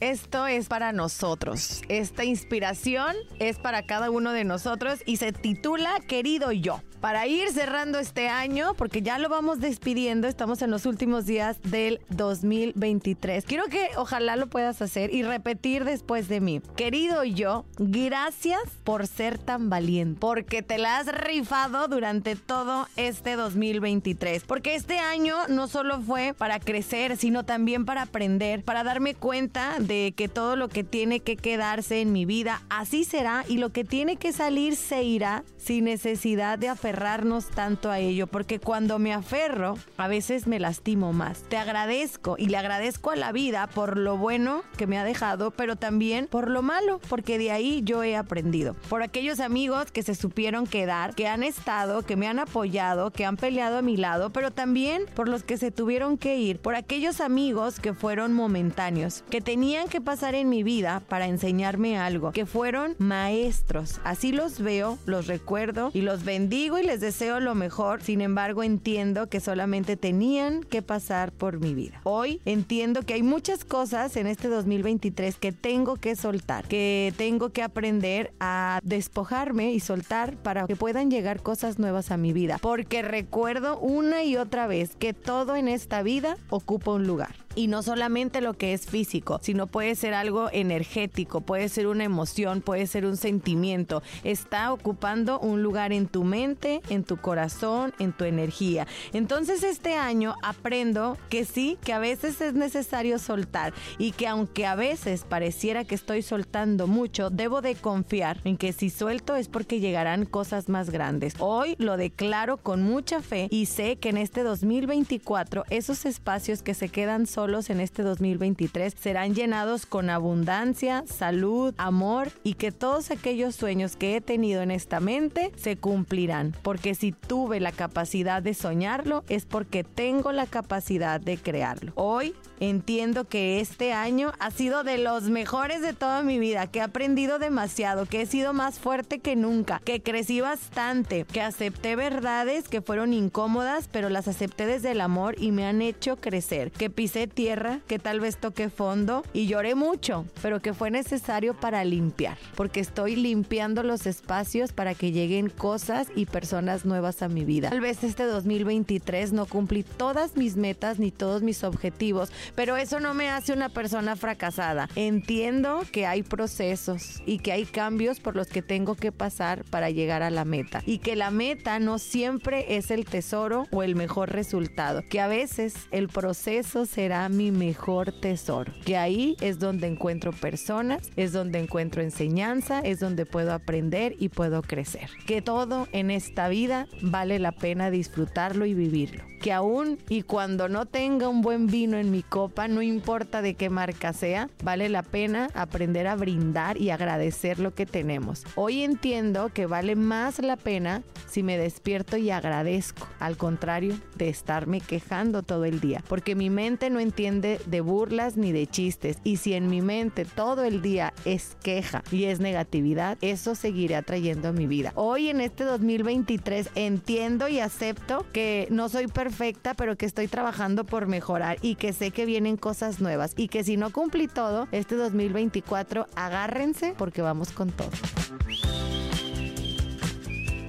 esto es para nosotros. Esta inspiración es para cada uno de nosotros y se titula Querido yo. Para ir cerrando este año, porque ya lo vamos despidiendo, estamos en los últimos días del 2023. Quiero que ojalá lo puedas hacer y repetir después de mí. Querido yo, gracias por ser tan valiente, porque te la has rifado durante todo este 2023. Porque este año no solo fue para crecer, sino también para aprender, para darme cuenta que todo lo que tiene que quedarse en mi vida, así será y lo que tiene que salir se irá sin necesidad de aferrarnos tanto a ello, porque cuando me aferro, a veces me lastimo más. Te agradezco y le agradezco a la vida por lo bueno que me ha dejado, pero también por lo malo, porque de ahí yo he aprendido. Por aquellos amigos que se supieron quedar, que han estado, que me han apoyado, que han peleado a mi lado, pero también por los que se tuvieron que ir, por aquellos amigos que fueron momentáneos, que tenían que pasar en mi vida para enseñarme algo, que fueron maestros. Así los veo, los recuerdo y los bendigo y les deseo lo mejor. Sin embargo, entiendo que solamente tenían que pasar por mi vida. Hoy entiendo que hay muchas cosas en este 2023 que tengo que soltar, que tengo que aprender a despojarme y soltar para que puedan llegar cosas nuevas a mi vida. Porque recuerdo una y otra vez que todo en esta vida ocupa un lugar. Y no solamente lo que es físico, sino puede ser algo energético, puede ser una emoción, puede ser un sentimiento. Está ocupando un lugar en tu mente, en tu corazón, en tu energía. Entonces este año aprendo que sí, que a veces es necesario soltar y que aunque a veces pareciera que estoy soltando mucho, debo de confiar en que si suelto es porque llegarán cosas más grandes. Hoy lo declaro con mucha fe y sé que en este 2024 esos espacios que se quedan solos en este 2023 serán llenados con abundancia, salud, amor y que todos aquellos sueños que he tenido en esta mente se cumplirán. Porque si tuve la capacidad de soñarlo es porque tengo la capacidad de crearlo. Hoy entiendo que este año ha sido de los mejores de toda mi vida, que he aprendido demasiado, que he sido más fuerte que nunca, que crecí bastante, que acepté verdades que fueron incómodas, pero las acepté desde el amor y me han hecho crecer, que pisé tierra, que tal vez toqué fondo y lloré mucho, pero que fue necesario para limpiar, porque estoy limpiando los espacios para que lleguen cosas y personas nuevas a mi vida. Tal vez este 2023 no cumplí todas mis metas ni todos mis objetivos, pero eso no me hace una persona fracasada. Entiendo que hay procesos y que hay cambios por los que tengo que pasar para llegar a la meta y que la meta no siempre es el tesoro o el mejor resultado, que a veces el proceso será mi mejor tesoro, que ahí es donde encuentro personas, es donde encuentro enseñanza, es donde puedo aprender y puedo crecer. Que todo en esta vida vale la pena disfrutarlo y vivirlo. Que aún y cuando no tenga un buen vino en mi no importa de qué marca sea, vale la pena aprender a brindar y agradecer lo que tenemos. Hoy entiendo que vale más la pena si me despierto y agradezco, al contrario de estarme quejando todo el día, porque mi mente no entiende de burlas ni de chistes, y si en mi mente todo el día es queja y es negatividad, eso seguiré atrayendo a mi vida. Hoy en este 2023 entiendo y acepto que no soy perfecta, pero que estoy trabajando por mejorar y que sé que vienen cosas nuevas y que si no cumplí todo, este 2024 agárrense porque vamos con todo.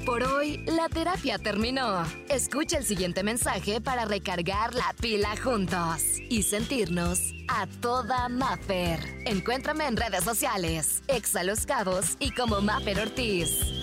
Por hoy, la terapia terminó. Escucha el siguiente mensaje para recargar la pila juntos y sentirnos a toda Maffer. Encuéntrame en redes sociales, Exa Los Cabos y como Maffer Ortiz.